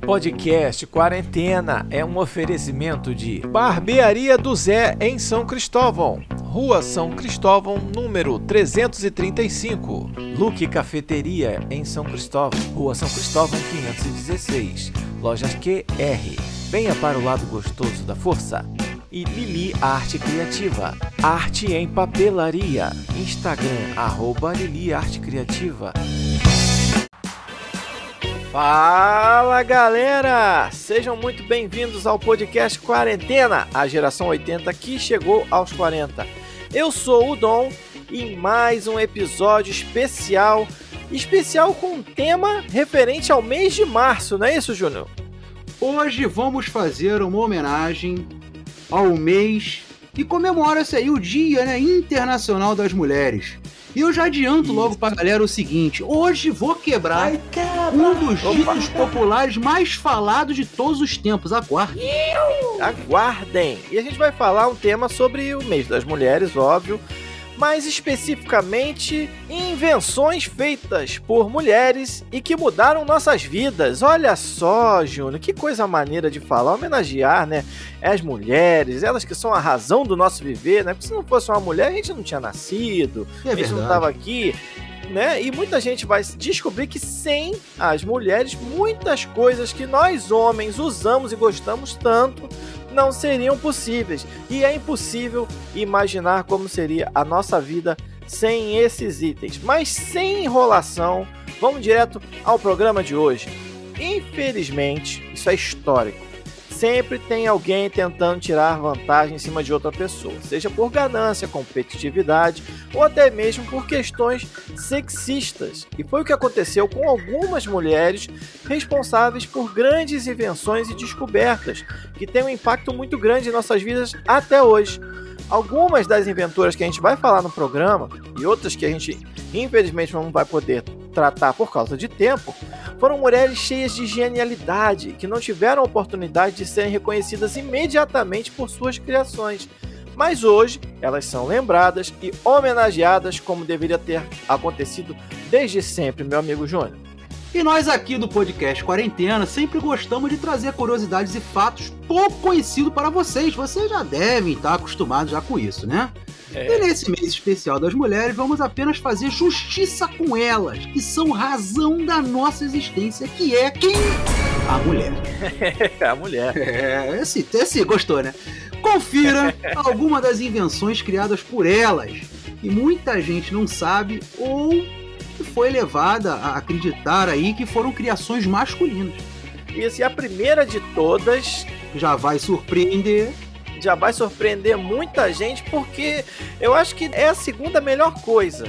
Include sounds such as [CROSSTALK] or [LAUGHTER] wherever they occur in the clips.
Podcast Quarentena é um oferecimento de Barbearia do Zé em São Cristóvão, Rua São Cristóvão, número 335. Luque Cafeteria em São Cristóvão, Rua São Cristóvão 516. Lojas QR. Venha para o lado gostoso da força. E Lili Arte Criativa. Arte em papelaria. Instagram, arroba Lili Arte Criativa. Fala galera! Sejam muito bem-vindos ao podcast Quarentena, a geração 80 que chegou aos 40. Eu sou o Dom e mais um episódio especial, especial com um tema referente ao mês de março, não é isso, Júnior? Hoje vamos fazer uma homenagem ao mês que comemora-se aí o Dia né, Internacional das Mulheres. E eu já adianto logo pra galera o seguinte: hoje vou quebrar um dos ditos populares mais falados de todos os tempos. Aguardem. Aguardem! E a gente vai falar um tema sobre o mês das mulheres, óbvio mais especificamente invenções feitas por mulheres e que mudaram nossas vidas. Olha só, Júnior, que coisa maneira de falar, homenagear, né? As mulheres, elas que são a razão do nosso viver, né? Porque se não fosse uma mulher, a gente não tinha nascido, É a gente não verdade. estava aqui. Né? E muita gente vai descobrir que sem as mulheres, muitas coisas que nós homens usamos e gostamos tanto não seriam possíveis. E é impossível imaginar como seria a nossa vida sem esses itens. Mas sem enrolação, vamos direto ao programa de hoje. Infelizmente, isso é histórico. Sempre tem alguém tentando tirar vantagem em cima de outra pessoa, seja por ganância, competitividade ou até mesmo por questões sexistas. E foi o que aconteceu com algumas mulheres responsáveis por grandes invenções e descobertas que têm um impacto muito grande em nossas vidas até hoje. Algumas das inventoras que a gente vai falar no programa e outras que a gente infelizmente não vai poder tratar por causa de tempo, foram mulheres cheias de genialidade que não tiveram oportunidade de serem reconhecidas imediatamente por suas criações. Mas hoje elas são lembradas e homenageadas como deveria ter acontecido desde sempre, meu amigo Júnior. E nós aqui do podcast Quarentena sempre gostamos de trazer curiosidades e fatos pouco conhecidos para vocês. Vocês já devem estar acostumados já com isso, né? E nesse mês especial das mulheres, vamos apenas fazer justiça com elas, que são razão da nossa existência, que é quem? A mulher. [LAUGHS] a mulher. É, esse, esse gostou, né? Confira [LAUGHS] alguma das invenções criadas por elas, que muita gente não sabe ou que foi levada a acreditar aí que foram criações masculinas. Isso, e a primeira de todas Já vai surpreender. Já vai surpreender muita gente, porque eu acho que é a segunda melhor coisa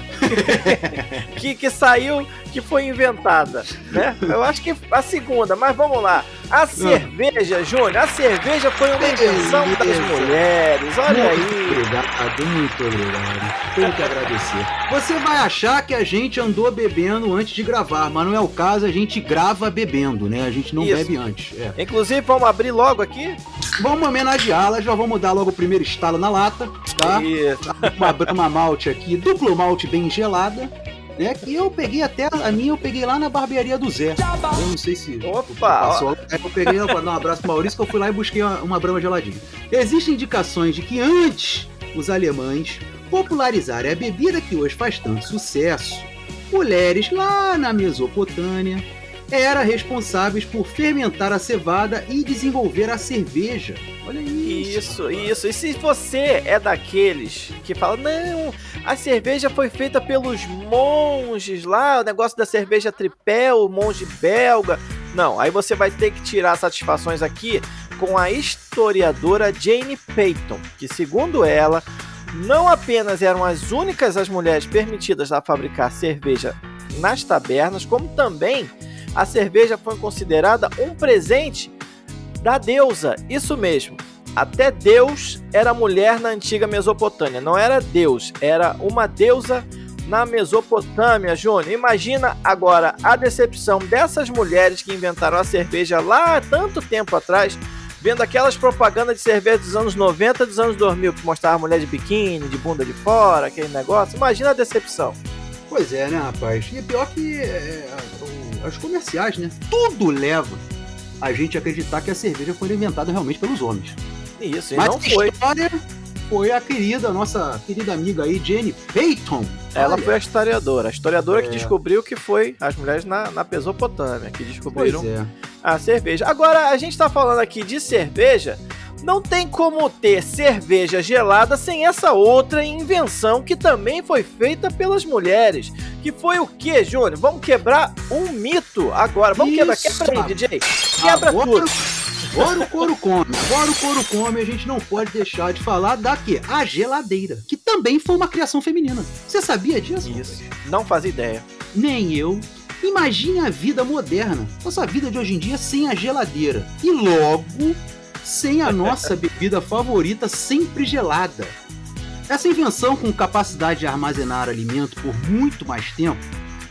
[LAUGHS] que, que saiu, que foi inventada, né? Eu acho que a segunda, mas vamos lá. A cerveja, Júnior, a cerveja foi uma invenção das mulheres, olha muito aí. obrigado, muito obrigado. Tenho que agradecer. Você vai achar que a gente andou bebendo antes de gravar, mas não é o caso, a gente grava bebendo, né? A gente não Isso. bebe antes. É. Inclusive, vamos abrir logo aqui? Vamos homenageá-la, já vamos dar logo o primeiro estalo na lata, tá? Isso. Uma Brahma Malte aqui, duplo malte bem gelada, né? Que eu peguei até, a minha eu peguei lá na barbearia do Zé. Eu não sei se Opa, passou. Eu peguei, vou dar um abraço pro Maurício, que eu fui lá e busquei uma, uma Brahma geladinha. Existem indicações de que antes os alemães popularizarem a bebida que hoje faz tanto sucesso, mulheres lá na Mesopotâmia eram responsáveis por fermentar a cevada e desenvolver a cerveja. Olha isso. Isso, isso. E se você é daqueles que fala, não, a cerveja foi feita pelos monges lá, o negócio da cerveja tripé, o monge belga. Não, aí você vai ter que tirar satisfações aqui com a historiadora Jane Peyton, que segundo ela, não apenas eram as únicas as mulheres permitidas a fabricar cerveja nas tabernas, como também a cerveja foi considerada um presente da deusa. Isso mesmo. Até Deus era mulher na antiga Mesopotâmia. Não era Deus, era uma deusa na Mesopotâmia, Júnior. Imagina agora a decepção dessas mulheres que inventaram a cerveja lá tanto tempo atrás, vendo aquelas propagandas de cerveja dos anos 90 dos anos 2000, que mostrava mulher de biquíni, de bunda de fora, aquele negócio. Imagina a decepção. Pois é, né, rapaz? E é pior que é, o- as comerciais, né? Tudo leva a gente acreditar que a cerveja foi inventada realmente pelos homens. Isso, e Mas não a foi. história foi a querida, nossa querida amiga aí, Jenny Peyton. Ela Olha, foi a historiadora. A historiadora que É. descobriu que foi as mulheres na, na Mesopotâmia, que descobriram é. a cerveja. Agora, a gente tá falando aqui de cerveja. Não tem como ter cerveja gelada sem essa outra invenção que também foi feita pelas mulheres. Que foi o que, Júnior? Vamos quebrar um mito agora. Vamos quebrar. Isso. Quebra aí, DJ. Quebra agora, tudo. Agora o couro come. Agora o couro come, a gente não pode deixar de falar da quê? A geladeira, que também foi uma criação feminina. Você sabia disso? Isso. Não faz ideia. Nem eu. Imagine a vida moderna, nossa vida de hoje em dia sem a geladeira. E logo, sem a nossa [LAUGHS] bebida favorita sempre gelada. Essa invenção com capacidade de armazenar alimento por muito mais tempo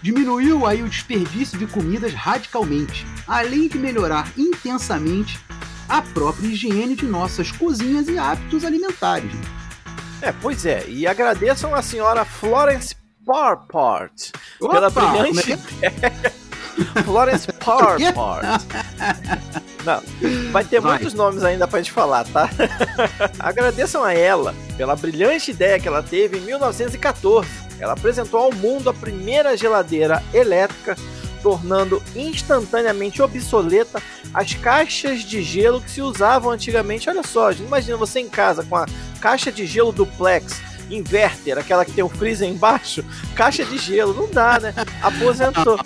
diminuiu aí o desperdício de comidas radicalmente, além de melhorar intensamente a própria higiene de nossas cozinhas e hábitos alimentares. É, pois é. E agradeçam a senhora Florence Parpart pela brilhante que é? [LAUGHS] Florence [LAUGHS] Parpart. Não, vai ter Vai. muitos nomes ainda pra gente falar, tá? [LAUGHS] Agradeçam a ela pela brilhante ideia que ela teve em 1914. Ela apresentou ao mundo a primeira geladeira elétrica, tornando instantaneamente obsoleta as caixas de gelo que se usavam antigamente. Olha só, imagina você em casa com a caixa de gelo duplex, inverter, aquela que tem o freezer embaixo, caixa de gelo, não dá, né? Aposentou.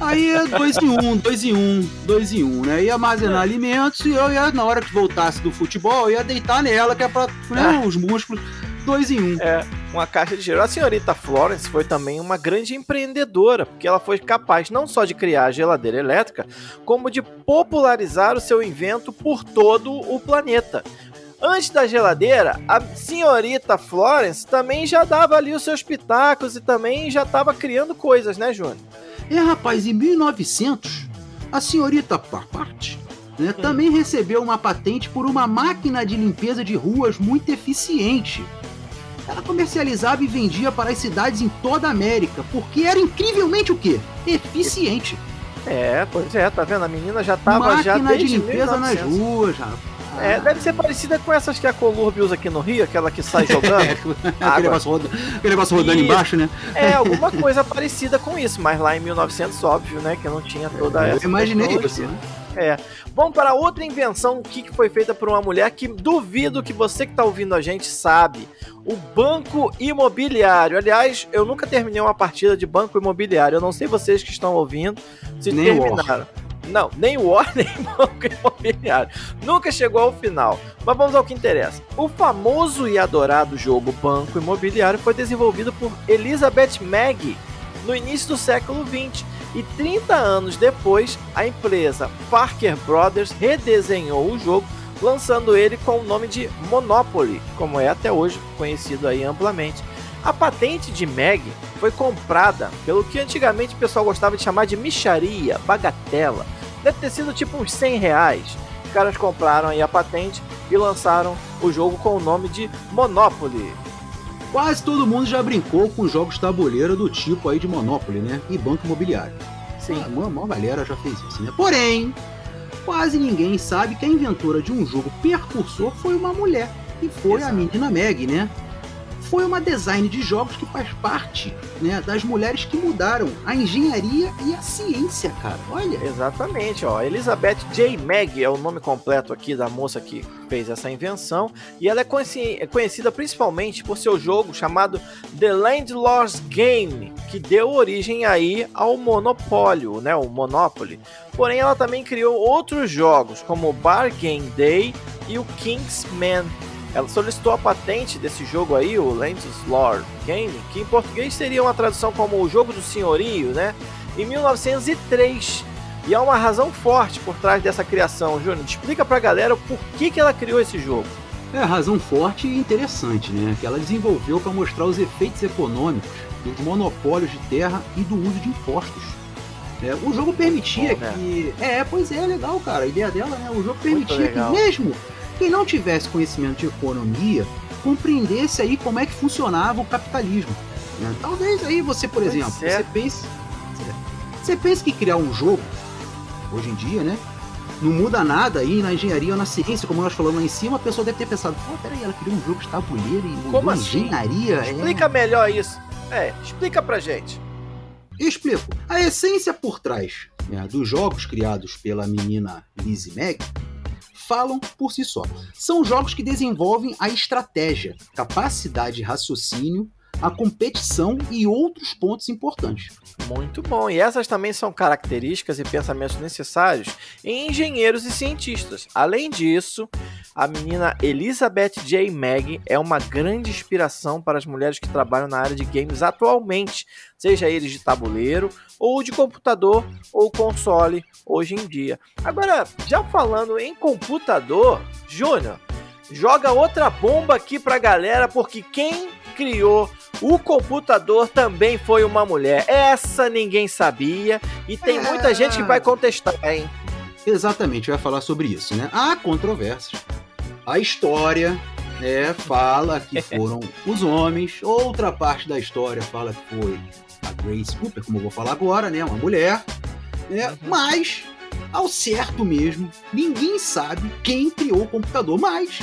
Aí é dois em um, dois em um, dois em um, né? Ia armazenar alimentos e eu ia, na hora que voltasse do futebol, eu ia deitar nela, que é pra né, os músculos. Dois em um. É, uma caixa de gelo. A senhorita Florence foi também uma grande empreendedora, porque ela foi capaz não só de criar a geladeira elétrica, como de popularizar o seu invento por todo o planeta. Antes da geladeira, a senhorita Florence também já dava ali os seus pitacos e também já estava criando coisas, né, Júnior? É, rapaz, em 1900, a senhorita Parpart né, também recebeu uma patente por uma máquina de limpeza de ruas muito eficiente. Ela comercializava e vendia para as cidades em toda a América, porque era incrivelmente o quê? Eficiente. É, pois é, tá vendo? A menina já tava já máquina de limpeza nas 1900. ruas, rapaz. É, deve ser parecida com essas que a Colurb usa aqui no Rio, aquela que sai jogando. [LAUGHS] aquele, negócio roda- aquele negócio rodando Isso. embaixo, né? É, alguma coisa parecida com isso, mas lá em 1900, óbvio, né, que não tinha toda Eu essa imaginei isso, né? É. Vamos para outra invenção que que foi feita por uma mulher que duvido que você que está ouvindo a gente sabe. O banco imobiliário. Aliás, eu nunca terminei uma partida de banco imobiliário. Eu não sei vocês que estão ouvindo se Nem terminaram. Não, nem o War, [LAUGHS] nem banco imobiliário. Nunca chegou ao final. Mas vamos ao que interessa. O famoso e adorado jogo Banco Imobiliário foi desenvolvido por Elizabeth Maggie no início do século XX. E 30 anos depois, a empresa Parker Brothers redesenhou o jogo, lançando ele com o nome de Monopoly, como é até hoje conhecido aí amplamente. A patente de Meg foi comprada pelo que antigamente o pessoal gostava de chamar de micharia, bagatela. Deve ter sido tipo uns 100 reais. Os caras compraram aí a patente e lançaram o jogo com o nome de Monopoly. Quase todo mundo já brincou com jogos tabuleiro do tipo aí de Monopoly, né? E banco imobiliário. Sim. A maior, maior galera já fez isso, né? Porém, quase ninguém sabe que a inventora de um jogo percursor foi uma mulher. E foi a Exato. menina Meg, né? Foi uma design de jogos que faz parte né, das mulheres que mudaram a engenharia e a ciência, cara. Olha. Exatamente, ó. Elizabeth J. Mag é o nome completo aqui da moça que fez essa invenção. E ela é é conhecida principalmente por seu jogo chamado The Landlord's Game, que deu origem aí ao monopólio, né? O Monopoly. Porém, ela também criou outros jogos, como o Bargain Day e o Kingsman. Ela solicitou a patente desse jogo aí, o Landlord Game, que em português seria uma tradução como o jogo do senhorio, né? Em 1903. E há uma razão forte por trás dessa criação, Júnior. Explica pra galera o porquê que ela criou esse jogo. É razão forte e interessante, né? Que ela desenvolveu para mostrar os efeitos econômicos dos monopólios de terra e do uso de impostos. É, o jogo permitia Bom, né? que. É, pois é, legal, cara. A ideia dela, né? O jogo permitia que mesmo quem não tivesse conhecimento de economia compreendesse aí como é que funcionava o capitalismo. né? Talvez aí você, por Pois exemplo, é. você pense. Você pensa que criar um jogo, hoje em dia, né? não muda nada aí na engenharia ou na ciência, como nós falamos lá em cima, a pessoa deve ter pensado, pô, peraí, ela criou um jogo de tabuleiro e como assim? engenharia. É. Explica é... melhor isso. É, explica pra gente. Explico. A essência por trás né, dos jogos criados pela menina Lizzie Mag falam por si só. São jogos que desenvolvem a estratégia, capacidade de raciocínio, a competição e outros pontos importantes. Muito bom. E essas também são características e pensamentos necessários em engenheiros e cientistas. Além disso, a menina Elizabeth J. Mag é uma grande inspiração para as mulheres que trabalham na área de games atualmente, seja eles de tabuleiro ou de computador ou console hoje em dia. Agora, já falando em computador, Júnior, joga outra bomba aqui pra galera, porque quem criou o computador também foi uma mulher. Essa ninguém sabia e tem muita gente que vai contestar, hein? Exatamente, vai falar sobre isso, né? Há controvérsias. A história né, fala que [LAUGHS] foram os homens, outra parte da história fala que foi a Grace Cooper, como eu vou falar agora, né? Uma mulher, né? Uhum. Mas, ao certo mesmo, ninguém sabe quem criou o computador, mas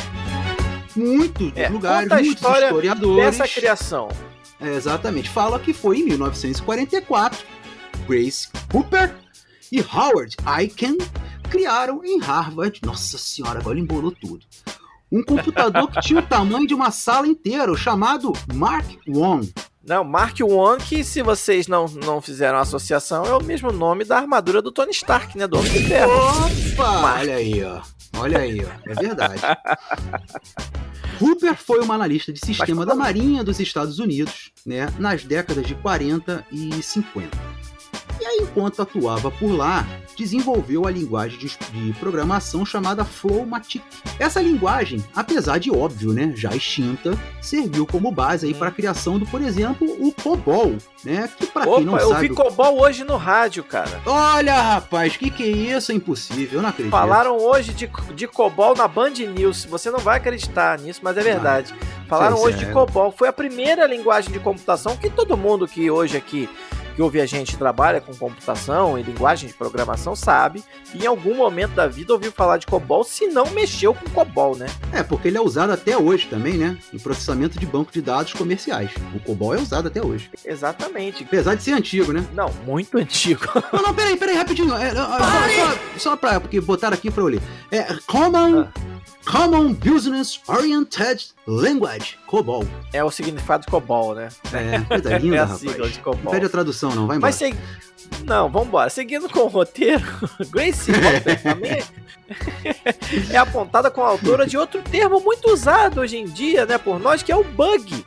muitos é, lugares, muitos historiadores. Dessa criação. É, exatamente. Fala que foi em 1944. Grace Cooper e Howard Aiken criaram em Harvard. Nossa senhora, agora embolou tudo. Um computador que tinha o tamanho de uma sala inteira, chamado Mark I. Não, Mark I, que se vocês não, não fizeram associação, é o mesmo nome da armadura do Tony Stark, né? Do Homem de Ferro. Opa! Olha aí, ó. Olha aí, ó. É verdade. Hooper foi uma analista de sistema da Marinha dos Estados Unidos, né, nas décadas de 40 e 50. E aí, enquanto atuava por lá, desenvolveu a linguagem de, de programação chamada Flowmatic. Essa linguagem, apesar de óbvio, né, já extinta, serviu como base aí para a criação do, por exemplo, o COBOL, né, que para quem não eu sabe... eu vi COBOL hoje no rádio, cara. Olha, rapaz, que que é isso? É impossível, eu não acredito. Falaram hoje de, de COBOL na Band News, você não vai acreditar nisso, mas é verdade. Falaram hoje é. de COBOL, foi a primeira linguagem de computação que todo mundo que hoje aqui que ouve a gente trabalha com computação e linguagem de programação sabe e em algum momento da vida ouviu falar de COBOL se não mexeu com COBOL, né? É, porque ele é usado até hoje também, né? Em processamento de banco de dados comerciais. O COBOL é usado até hoje. Exatamente. Apesar de ser antigo, né? Não, muito antigo. [LAUGHS] não, não, peraí, peraí, rapidinho. É, só, só, só pra, porque botaram aqui pra eu ler. É Common... Ah. Common Business Oriented Language, COBOL. É o significado de COBOL, né? É, coisa [LAUGHS] linda, é a sigla de COBOL. Não pede a tradução, não, vai embora. Mas se... Não, vambora. Seguindo com o roteiro, [LAUGHS] Grace Hopper [LAUGHS] é apontada como autora de outro termo muito usado hoje em dia, né, por nós, que é o bug.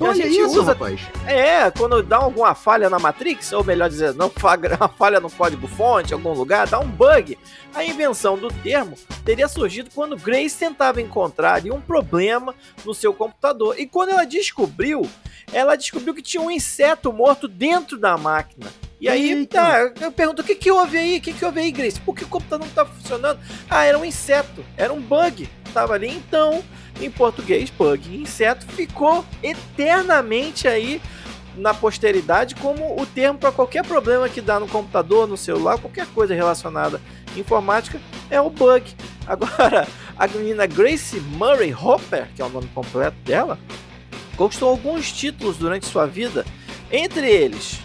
Olha isso, usa... rapaz. É, quando dá alguma falha na Matrix, ou melhor dizer, não uma [LAUGHS] falha no código-fonte, em algum lugar, dá um bug. A invenção do termo teria surgido quando Grace tentava encontrar um problema no seu computador. E quando ela descobriu, ela descobriu que tinha um inseto morto dentro da máquina. E aí, tá, eu pergunto, o que que houve aí? O que que houve aí, Grace? Por que o computador não tá funcionando? Ah, era um inseto, era um bug. Tava ali, então, em português, bug inseto, ficou eternamente aí na posteridade como o termo para qualquer problema que dá no computador, no celular, qualquer coisa relacionada à informática, é o bug. [LAUGHS] Agora, a menina Grace Murray Hopper, que é o nome completo dela, conquistou alguns títulos durante sua vida, entre eles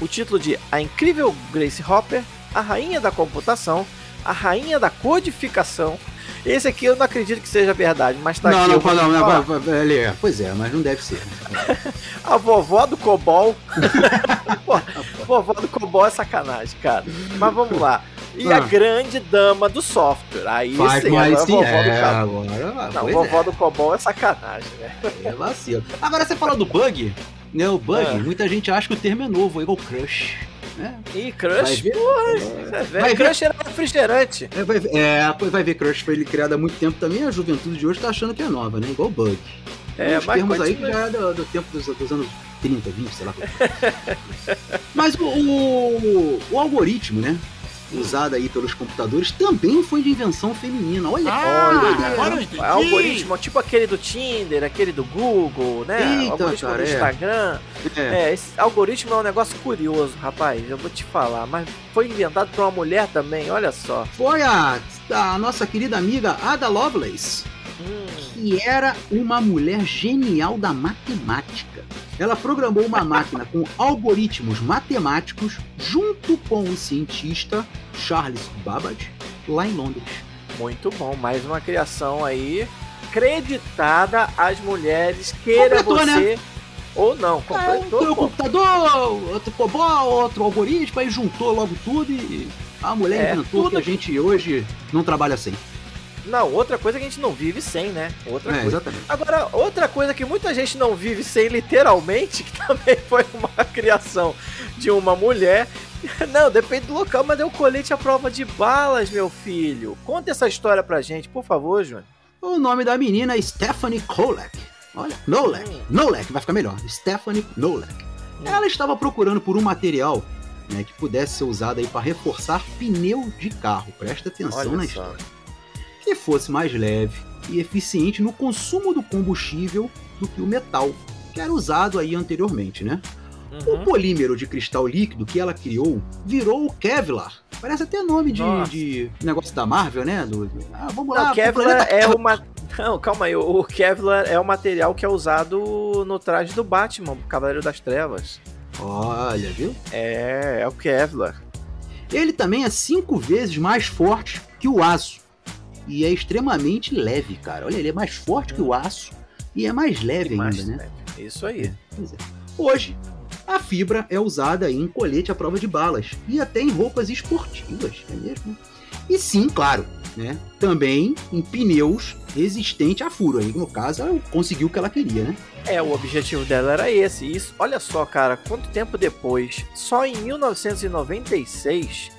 o título de A Incrível Grace Hopper, a Rainha da Computação, a Rainha da Codificação. Esse aqui eu não acredito que seja verdade, mas tá não, aqui. Não, não, não, não, ele é. Pois é, mas não deve ser. [LAUGHS] a vovó do Cobol. [LAUGHS] vovó do Cobol é sacanagem, cara. Mas vamos lá. E ah. a grande dama do software. Aí Faz sim, agora sim, vovó é, do agora, Não, vovó é. do Cobol é sacanagem, né? É vacilo. Agora você fala do bug, né? O bug, é. muita gente acha que o termo é novo, é igual crush. Né? Ih, Crush, ver, porra, é, vai Crush ver, era refrigerante. É vai, é, vai ver Crush foi ele criado há muito tempo também, a juventude de hoje tá achando que é nova, né? Igual Bug. É, Os termos aí que já é do, do tempo dos, dos, anos 30, 20, sei lá. [LAUGHS] mas o, o, o algoritmo, né? Usada aí pelos computadores, também foi de invenção feminina. Olha Ah, que agora legal. É algoritmo, tipo aquele do Tinder, aquele do Google, né? Eita, algoritmo cara, do é. Instagram. É. É, esse algoritmo é um negócio curioso, rapaz. Eu vou te falar. Mas foi inventado por uma mulher também, olha só. Foi a, a nossa querida amiga Ada Lovelace, Hum, que era uma mulher genial da matemática. Ela programou uma máquina com algoritmos matemáticos junto com o cientista Charles Babbage lá em Londres. muito bom. Mais uma criação aí creditada às mulheres, queira Completou, né? você ou não. É, Completou, o pô. computador, outro COBOL, outro algoritmo, aí juntou logo tudo e a mulher É, inventou tudo- que a gente hoje não trabalha sem. Não, outra coisa que a gente não vive sem, né? Outra É, coisa. exatamente. Agora, outra coisa que muita gente não vive sem, literalmente, [LAUGHS] que também foi uma criação de uma mulher. Não, depende do local, mas é o colete à prova de balas, meu filho. Conta essa história pra gente, por favor, Júnior. O nome da menina é Stephanie Kolek. Olha, Nolek. Hum. Nolek, vai ficar melhor. Stephanie Nolek. Ela estava procurando por um material né, que pudesse ser usado aí para reforçar pneu de carro. Presta atenção na Olha história. Que fosse mais leve e eficiente no consumo do combustível do que o metal, que era usado aí anteriormente, né? O Uhum. polímero de cristal líquido que ela criou virou o Kevlar. Parece até nome de, de negócio da Marvel, né? Do, ah, vamos lá. Não, pro Kevlar planeta é uma. Não, calma aí. O Kevlar é o material que é usado no traje do Batman, Cavaleiro das Trevas. Olha, viu? É, é o Kevlar. Ele também é cinco vezes mais forte que o aço. E é extremamente leve, cara. Olha, ele é mais forte que o aço e é mais leve ainda, Mais né? leve. Isso aí. Pois é. Hoje, a fibra é usada em colete à prova de balas e até em roupas esportivas, é mesmo? E sim, claro, né? Também em pneus resistentes a furo. Aí, no caso, ela conseguiu o que ela queria, né? É, o objetivo dela era esse. Isso, olha só, cara, quanto tempo depois, só em 1996,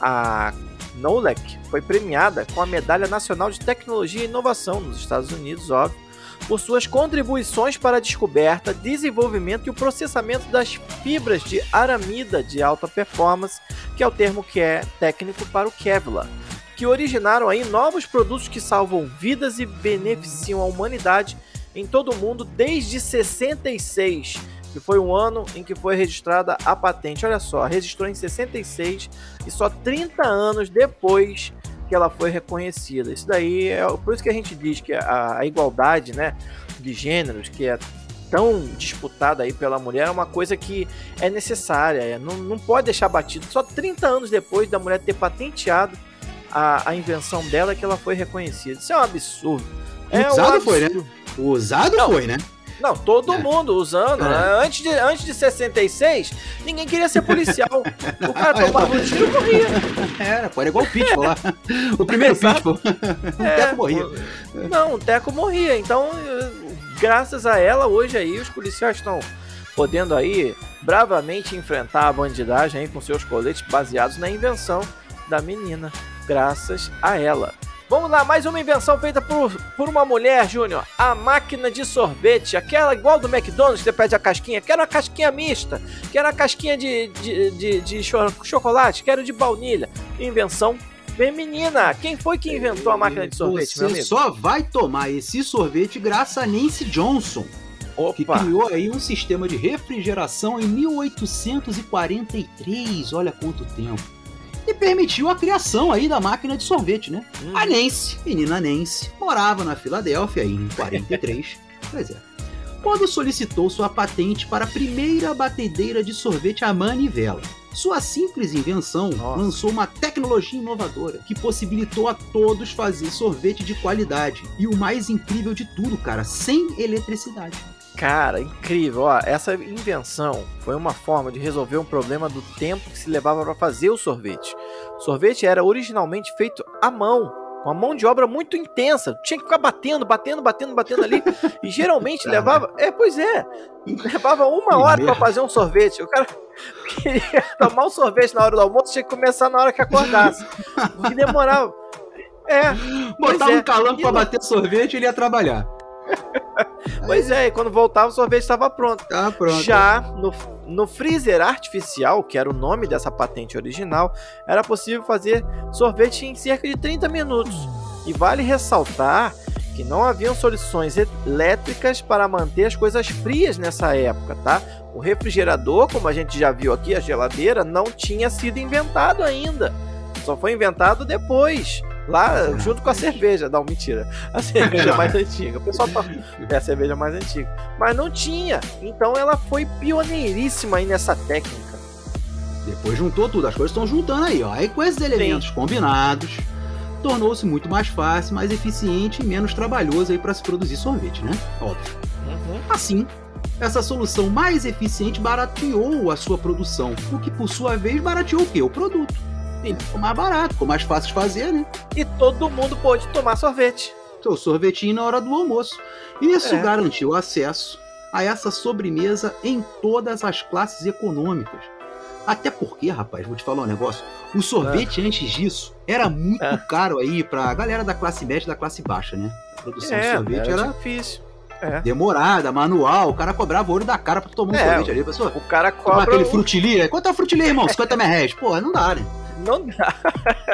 a Nolek foi premiada com a Medalha Nacional de Tecnologia e Inovação nos Estados Unidos, óbvio, por suas contribuições para a descoberta, desenvolvimento e o processamento das fibras de aramida de alta performance, que é o termo que é técnico para o Kevlar, que originaram aí novos produtos que salvam vidas e beneficiam a humanidade em todo o mundo desde 66, que foi o ano em que foi registrada a patente. Olha só, registrou em 66 e só 30 anos depois que ela foi reconhecida. Isso daí é por isso que a gente diz que a, a igualdade, né, de gêneros, que é tão disputada aí pela mulher, é uma coisa que é necessária, é, não, não pode deixar batido. Só 30 anos depois da mulher ter patenteado a, a invenção dela que ela foi reconhecida. Isso é um absurdo. É um Usado foi, né? absurdo. Usado Não. foi, né? Não, todo É. mundo usando. É. né? Antes, de, antes de 66, ninguém queria ser policial. [LAUGHS] O cara tomava um tiro e morria. Era, pô, era igual o Pitbull lá. [LAUGHS] O primeiro. Pitbull. O É, Teco morria. Não, o Teco morria. Então, graças a ela, hoje aí, os policiais estão podendo aí bravamente enfrentar a bandidagem aí com seus coletes baseados na invenção da menina. Graças a ela. Vamos lá, mais uma invenção feita por, por uma mulher, Júnior. A máquina de sorvete, aquela igual do McDonald's, que você pede a casquinha. Quero a casquinha mista, quero a casquinha de, de, de, de cho- chocolate, quero de baunilha. Invenção feminina. Quem foi que inventou a máquina de sorvete, Você meu amigo? só vai tomar esse sorvete graças a Nancy Johnson, que Opa! criou aí um sistema de refrigeração em 1843. Olha quanto tempo. E permitiu a criação aí da máquina de sorvete, né? Hum. A Nancy, menina Nancy, morava na Filadélfia em 43. [LAUGHS] pois é. Quando solicitou sua patente para a primeira batedeira de sorvete à manivela. Sua simples invenção Nossa. lançou uma tecnologia inovadora que possibilitou a todos fazer sorvete de qualidade. E o mais incrível de tudo, cara, sem eletricidade. Cara, incrível. Ó, essa invenção foi uma forma de resolver um problema do tempo que se levava para fazer o sorvete. O sorvete era originalmente feito à mão, com uma mão de obra muito intensa. Tinha que ficar batendo, batendo, batendo, batendo ali. E geralmente [LAUGHS] Caraca. levava. É, pois é. Levava uma hora para fazer um sorvete. O cara [LAUGHS] queria tomar um sorvete na hora do almoço, tinha que começar na hora que acordasse. Porque demorava. É, Botar é. um calango E pra no- bater sorvete e ele ia trabalhar. [LAUGHS] pois é. E quando voltava, o sorvete estava pronto. Tá pronto. Já no, No freezer artificial, que era o nome dessa patente original, era possível fazer sorvete em cerca de 30 minutos. E vale ressaltar que não haviam soluções elétricas para manter as coisas frias nessa época, tá? O refrigerador, como a gente já viu aqui, a geladeira, não tinha sido inventado ainda. Só foi inventado depois. Lá, junto com a cerveja. Não, mentira. A cerveja mais antiga. O pessoal tá... É a cerveja mais antiga. Mas não tinha. Então ela foi pioneiríssima aí nessa técnica. Depois juntou tudo. As coisas estão juntando aí, ó. Aí com esses elementos Sim. combinados, tornou-se muito mais fácil, mais eficiente e menos trabalhoso aí para se produzir sorvete, né? Óbvio. Uhum. Assim, essa solução mais eficiente barateou a sua produção, o que por sua vez barateou o quê? O produto. Ficou mais barato, ficou mais fácil de fazer, né? E todo mundo pôde tomar sorvete. Seu sorvetinho na hora do almoço. Isso é. garantiu acesso a essa sobremesa em todas as classes econômicas. Até porque, rapaz, vou te falar um negócio. O sorvete é. antes disso era muito é. caro aí pra galera da classe média e da classe baixa, né? A produção de sorvete era, era difícil. É. Demorada, manual, o cara cobrava o olho da cara pra tomar um é, sorvete ali, pessoal. O cara cobra. aquele frutilia. Quanto é o frutilia, irmão? 50 mil reais. Pô, não dá, né? Não dá.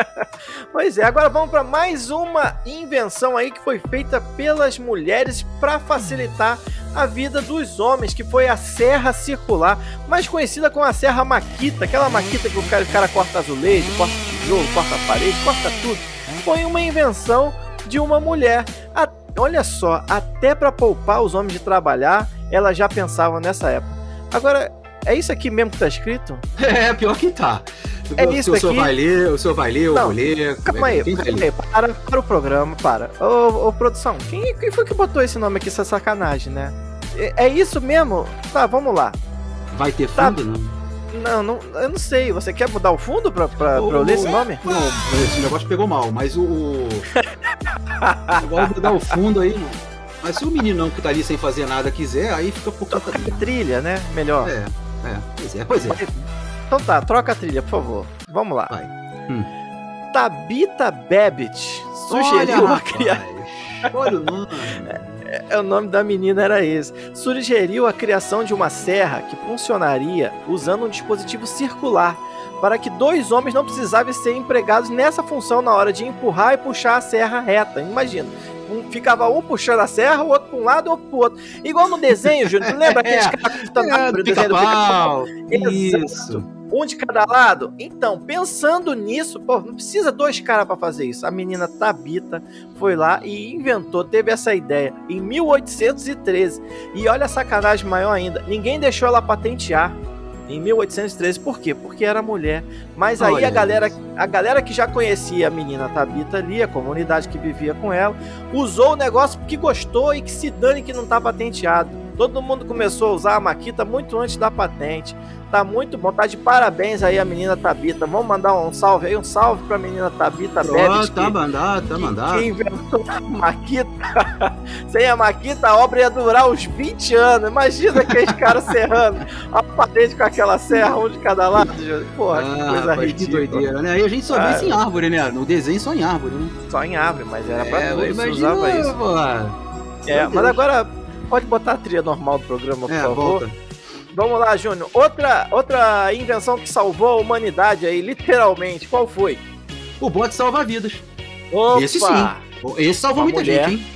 [LAUGHS] pois é, agora vamos para mais uma invenção aí que foi feita pelas mulheres para facilitar a vida dos homens, que foi a serra circular, mais conhecida como a serra maquita, aquela maquita que o cara, o cara corta azulejo, corta tijolo, corta parede, corta tudo. Foi uma invenção de uma mulher. A, olha só, até para poupar os homens de trabalhar, ela já pensava nessa época. Agora, é isso aqui mesmo que tá escrito? É, pior que tá. É isso aqui. O senhor vai ler, o senhor vai ler, eu vou ler. Calma aí, aí, para, para o programa, para. Ô, ô, produção, quem, quem foi que botou esse nome aqui, essa sacanagem, né? É, é isso mesmo? Tá, vamos lá. Vai ter tá. fundo, tá. não? Não, não, eu não sei. Você quer mudar o fundo pra, pra, o, pra eu ler esse nome? Não, esse negócio pegou mal, mas o. o... Agora mudar o fundo aí, mano. Mas se o meninão que tá ali sem fazer nada quiser, aí fica por conta dele. Trilha, né? Melhor. É, é, pois é, pois é. Então tá, troca a trilha, por favor. Vamos lá. Vai. Hum. Tabita Babbitt sugeriu Olha, a criação. Olha o nome. É, é, o nome da menina era esse. Sugeriu a criação de uma serra que funcionaria usando um dispositivo circular para que dois homens não precisassem ser empregados nessa função na hora de empurrar e puxar a serra reta. Imagina. Um, ficava um puxando a serra, o outro para um lado, o outro para o outro. Igual no desenho, Júnior. Lembra aqueles é, caras cortando é, do desenho do Isso um de cada lado. Então, pensando nisso, pô, não precisa dois caras para fazer isso. A menina Tabita foi lá e inventou, teve essa ideia em 1813. E olha a sacanagem maior ainda, ninguém deixou ela patentear. Em 1813, por quê? Porque era mulher. Mas aí a galera, a galera que já conhecia a menina Tabita ali, a comunidade que vivia com ela, usou o negócio porque gostou e que se dane que não tá patenteado. Todo mundo começou a usar a Maquita muito antes da patente. Tá muito bom, tá de parabéns aí a menina Tabita. Vamos mandar um salve aí, um salve pra menina Tabita Bebes. Tá mandado, tá mandado. Que inventou a Maquita. [LAUGHS] Sem a Maquita, a obra ia durar uns 20 anos. Imagina aqueles caras serrando [LAUGHS] a parede com aquela serra, um de cada lado. Porra, ah, que coisa ridícula. Que doideira, né? Aí a gente só vê isso em árvore, né? No desenho só em árvore, né? Só em árvore, mas era pra é, tudo, se usava isso. É, mas agora pode botar a trilha normal do programa, por é, favor. Volta. Vamos lá, Júnior. Outra, outra invenção que salvou a humanidade aí, literalmente, qual foi? O bote salva-vidas. Esse sim. Esse salvou muita mulher. gente, hein?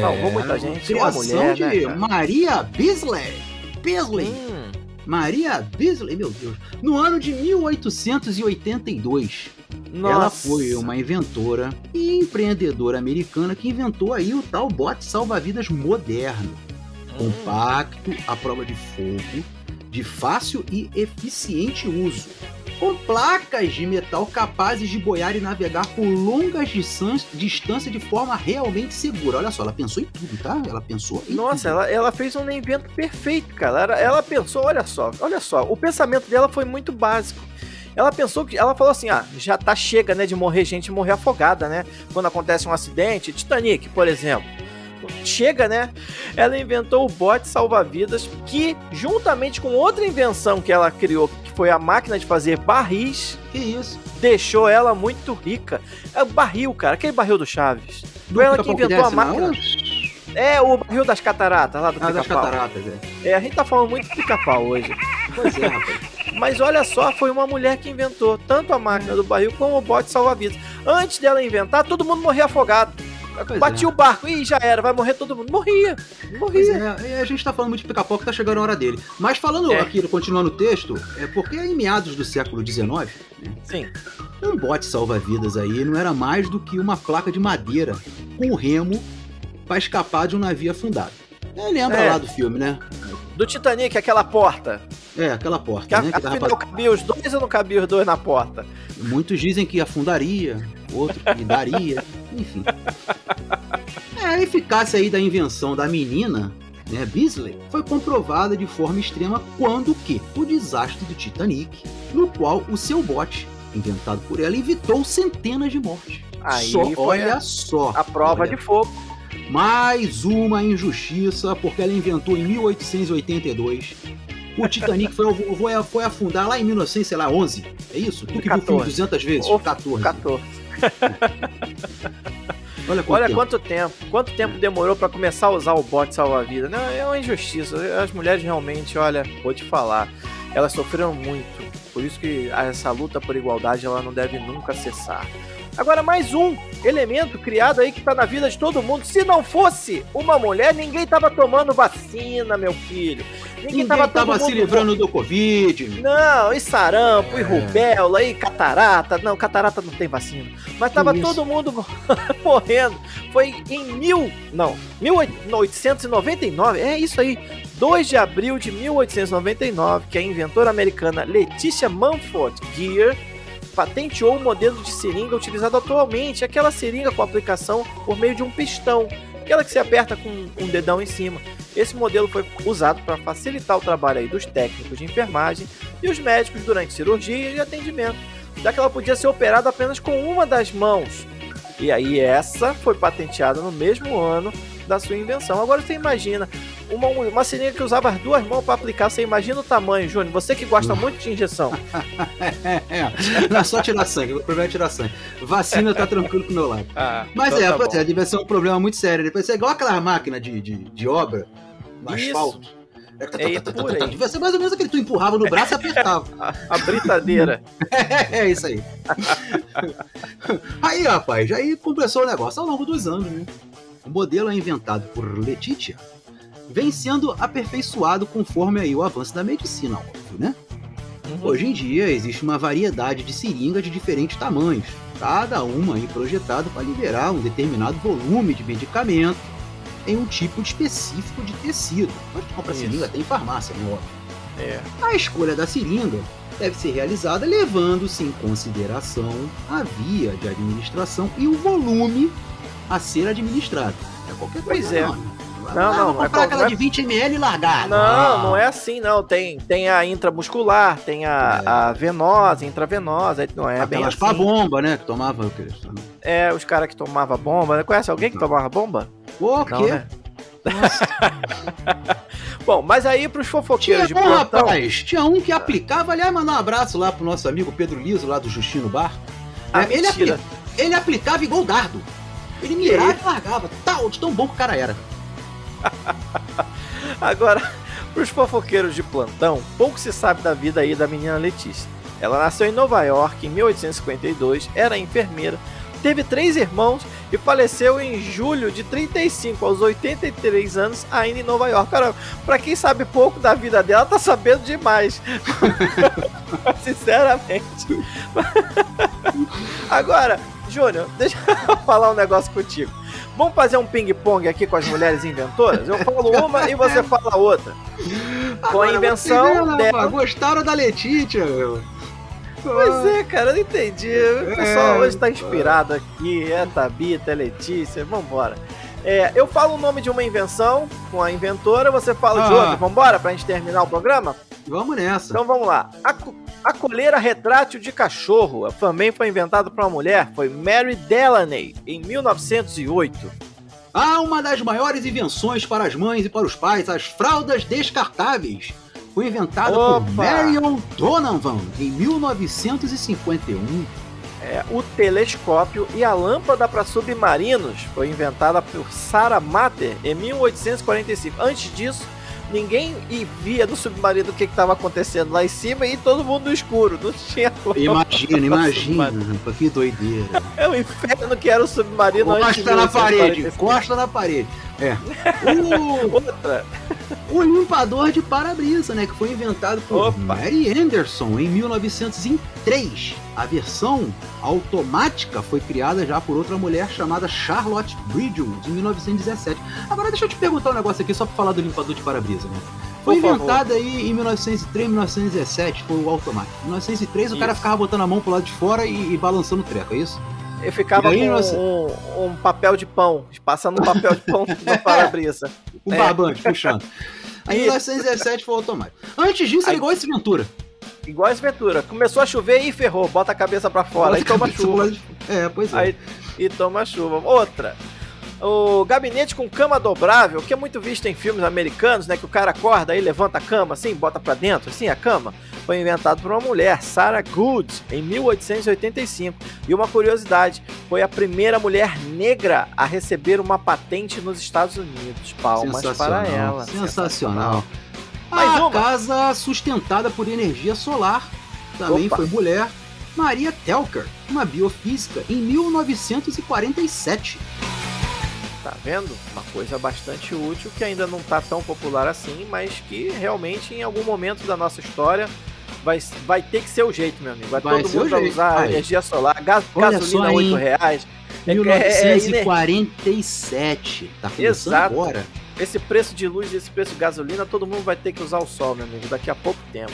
Salvou é, muita gente. Criação mulher, de né, Maria Beasley. Beasley. Hum. Maria Beasley, meu Deus. No ano de 1882. Nossa. Ela foi uma inventora e empreendedora americana que inventou aí o tal bote salva-vidas moderno. Compacto, à prova de fogo, de fácil e eficiente uso, com placas de metal capazes de boiar e navegar por longas distâncias de forma realmente segura. Olha só, ela pensou em tudo, tá? Ela pensou em Nossa, ela, ela, fez um invento perfeito, cara. Ela, ela pensou, olha só, olha só, o pensamento dela foi muito básico ela pensou que ela falou assim: "Ah, já tá chega, né, de morrer gente morrer afogada, né? Quando acontece um acidente, Titanic, por exemplo chega, né? Ela inventou o bote salva-vidas que, juntamente com outra invenção que ela criou, que foi a máquina de fazer barris, que isso? Deixou ela muito rica. É o barril, cara, aquele barril do Chaves. Foi ela que inventou a máquina. É, o barril das cataratas lá do ah, das cataratas, é. É, a gente tá falando muito do pica-pau hoje. Pois é, rapaz. Mas olha só, foi uma mulher que inventou tanto a máquina do barril como o bote salva-vidas. Antes dela inventar, todo mundo morria afogado. Pois Batia é. o barco, e já era, vai morrer todo mundo. Morria, morria. é, a gente tá falando muito de pica-pau que tá chegando a hora dele. Mas falando É. aqui, continuando o texto, é porque em meados do século XIX, né, Sim. um bote salva-vidas aí não era mais do que uma placa de madeira com remo pra escapar de um navio afundado. É, lembra É. lá do filme, né? Do Titanic, aquela porta. É, aquela porta, Que a- né? Que afinal pra- cabia os dois ou não cabia os dois na porta? Muitos dizem que afundaria, outros que daria, enfim. A eficácia aí da invenção da menina, né, Beasley, foi comprovada de forma extrema quando que o desastre do Titanic, no qual o seu bote, inventado por ela, evitou centenas de mortes. Aí só, olha a- só. A prova olha. de fogo. Mais uma injustiça, porque ela inventou em 1882. O Titanic foi, foi, foi afundar lá em 1911. É isso? Tu que viu o filme 14. 200 vezes? Ou 14. 14. Olha quanto Olha tempo. quanto tempo. Quanto tempo demorou pra começar a usar o bote salva-vida. Não, é uma injustiça. As mulheres realmente, olha, vou te falar, elas sofreram muito. Por isso que essa luta por igualdade ela não deve nunca cessar. Agora, mais um elemento criado aí que tá na vida de todo mundo. Se não fosse uma mulher, ninguém tava tomando vacina, meu filho. Ninguém, Ninguém tava, tava, se livrando do Covid. Não, e sarampo, e É. rubéola, e catarata. Não, catarata não tem vacina. Mas tava isso? todo mundo [LAUGHS] morrendo. Foi em mil. Não, 1899. É isso aí. 2 de abril de 1899, que a inventora americana Leticia Mumford Gear patenteou o modelo de seringa utilizado atualmente, aquela seringa com aplicação por meio de um pistão, aquela que se aperta com um dedão em cima. Esse modelo foi usado para facilitar o trabalho aí dos técnicos de enfermagem e os médicos durante cirurgia e atendimento, já que ela podia ser operada apenas com uma das mãos. E aí essa foi patenteada no mesmo ano da sua invenção. Agora você imagina uma, uma seringa que usava as duas mãos para aplicar, você imagina o tamanho, Júnior, você que gosta muito de injeção. [LAUGHS] É, é. Não é só tirar sangue, o problema é tirar sangue. Vacina tá tranquilo pro meu lado. Ah, Mas então é, tá é, deve ser um problema muito sério. Depois é igual aquela máquina de, de, de obra, no Isso. asfalto. É por aí. Devia ser mais ou menos aquele que tu empurrava no braço e apertava. [LAUGHS] A, a britadeira. [LAUGHS] É, é isso aí. aí, rapaz, aí começou o negócio ao longo dos anos, né? O modelo é inventado por Letitia vem sendo aperfeiçoado conforme aí o avanço da medicina, óbvio, né? Uhum. Hoje em dia existe uma variedade de seringas de diferentes tamanhos, cada uma projetada para liberar um determinado volume de medicamento em um tipo específico de tecido. Pode comprar Isso. seringa até em farmácia, né? Óbvio. É. A escolha da seringa deve ser realizada levando-se em consideração a via de administração e o volume a ser administrado. É qualquer coisa. Pois é. Não, Não, Ah, não, é comprar qual- aquela é- de 20 ml e largar. Não, não é assim, não. Tem, tem a intramuscular, tem a, É. a venosa, intravenosa, não é bem Aquelas assim. pra bomba, né? Que tomava o quê? É, os caras que tomavam bomba. Conhece alguém que tomava bomba? Não, quê? né? [LAUGHS] Bom, mas aí pros Tinha fofoqueiros de bom, plantão... rapaz. Tinha um que aplicava. Aliás, mandar um abraço lá pro nosso amigo Pedro Liso, lá do Justino Bar. Ah, É, ele, apli- ele aplicava igual dardo. Ele mirava e largava. Tal, de tão bom que o cara era. [LAUGHS] Agora, pros fofoqueiros de plantão, pouco se sabe da vida aí da menina Letícia. Ela nasceu em Nova York em 1852, era enfermeira, teve três irmãos e faleceu em julho de 35 aos 83 anos, ainda em Nova York. Cara, pra quem sabe pouco da vida dela, tá sabendo demais. [LAUGHS] Sinceramente. [LAUGHS] Agora, Júnior, deixa eu falar um negócio contigo. Vamos fazer um ping-pong aqui com as mulheres inventoras? Eu falo uma e você fala outra. Com a invenção dela. Gostaram da Letitia, meu. Pois é, cara, eu não entendi. O pessoal É, hoje tá inspirado aqui. É Tabita, é Letícia, vambora. É, eu falo o nome de uma invenção com a inventora, você fala de Ah. outra. Vambora pra gente terminar o programa? Vamos nessa. Então vamos lá. A, a coleira retrátil de cachorro também foi inventada por uma mulher, foi Mary Delaney, em 1908. Ah, uma das maiores invenções para as mães e para os pais, as fraldas descartáveis. Foi inventada por Opa! Marion Donovan em 1951. É, o telescópio e a lâmpada para submarinos foi inventada por Sarah Matter em 1845. Antes disso, ninguém via no submarino o que estava acontecendo lá em cima e todo mundo no escuro. Não tinha [LAUGHS] Imagina, imagina, que doideira. É o inferno que era o submarino Costa na parede, costa na parede. É. O... [LAUGHS] Outra. O limpador de para-brisa, né? Que foi inventado por Opa. Mary Anderson em 1903. A versão automática foi criada já por outra mulher chamada Charlotte Bridgewood em 1917. Agora deixa eu te perguntar um negócio aqui só para falar do limpador de para-brisa, né? Foi inventado aí em 1903, 1917, foi o automático. Em 1903 isso. o cara ficava botando a mão pro lado de fora e, e balançando o treco, é isso? Eu ficava aí, com nossa... um, um, papel de pão, passando um papel de pão no para-brisa. [LAUGHS] um é. barbante puxando. Aí em 1917 foi automático. Antes disso, aí, igual esse Ventura. Igual esse Ventura. Começou a chover e ferrou, bota a cabeça para fora, aí toma chuva. É, pois é. Aí, e toma chuva. Outra. O gabinete com cama dobrável, que é muito visto em filmes americanos, né? Que o cara acorda e levanta a cama assim, bota para dentro, assim, a cama foi inventado por uma mulher, Sarah Good, em 1885. E uma curiosidade, foi a primeira mulher negra a receber uma patente nos Estados Unidos. Palmas para ela. Sensacional. Mais a uma. casa sustentada por energia solar também Opa. foi mulher, Maria Telker, uma biofísica, em 1947 tá vendo? Uma coisa bastante útil que ainda não tá tão popular assim, mas que realmente em algum momento da nossa história vai, vai ter que ser o jeito, meu amigo. Vai, vai todo mundo usar Aí. energia solar, gás, gasolina 8 reais. 1947. É, é, tá Exato. agora. Esse preço de luz e esse preço de gasolina, todo mundo vai ter que usar o sol, meu amigo, daqui a pouco tempo.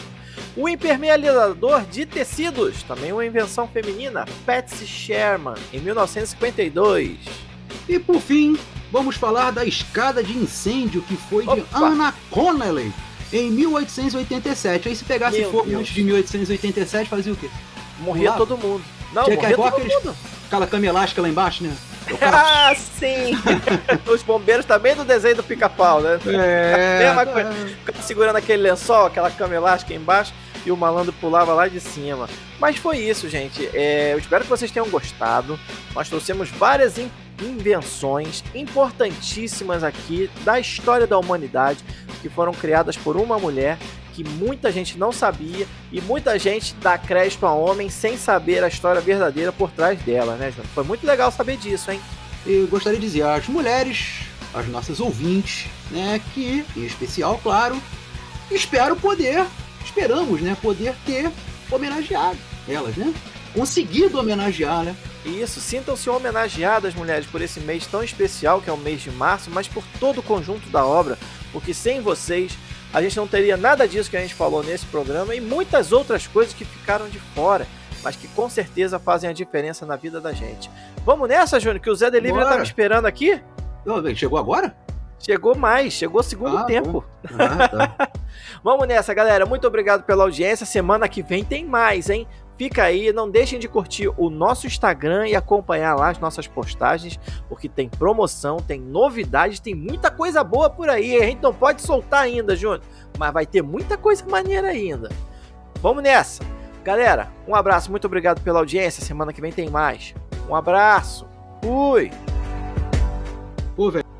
O impermeabilizador de tecidos, também uma invenção feminina, Patsy Sherman, em 1952. E por fim, vamos falar da escada de incêndio que foi Opa. de Anna Connelly em 1887. Aí se pegasse Meu fogo Deus. antes de 1887, fazia o quê? Morria todo mundo. Não, Tinha morria todo aqueles, mundo. Aquela cama elástica lá embaixo, né? [LAUGHS] Ah, sim! [LAUGHS] Os bombeiros também do desenho do pica-pau, né? É. [LAUGHS] Mesma coisa. Segurando aquele lençol, aquela cama elástica embaixo e o malandro pulava lá de cima. Mas foi isso, gente. É, eu espero que vocês tenham gostado. Nós trouxemos várias invenções importantíssimas aqui da história da humanidade que foram criadas por uma mulher que muita gente não sabia e muita gente dá crédito a homem sem saber a história verdadeira por trás dela, né? Foi muito legal saber disso, hein? Eu gostaria de dizer às mulheres, às nossas ouvintes, né, que, em especial, claro, espero poder, esperamos, né, poder ter homenageado elas, né? Conseguido homenagear, né? Isso, sintam-se homenageadas, mulheres, por esse mês tão especial que é o mês de março, mas por todo o conjunto da obra, porque sem vocês a gente não teria nada disso que a gente falou nesse programa e muitas outras coisas que ficaram de fora, mas que com certeza fazem a diferença na vida da gente. Vamos nessa, Júnior, que o Zé Delivery tá me esperando aqui? Não, chegou agora? Chegou mais, chegou segundo ah, tempo. Ah, tá. [LAUGHS] Vamos nessa, galera. Muito obrigado pela audiência. Semana que vem tem mais, hein? Fica aí, não deixem de curtir o nosso Instagram e acompanhar lá as nossas postagens, porque tem promoção, tem novidades, tem muita coisa boa por aí. A gente não pode soltar ainda, Júnior, mas vai ter muita coisa maneira ainda. Vamos nessa! Galera, um abraço, muito obrigado pela audiência. Semana que vem tem mais. Um abraço. Fui! Pô, velho.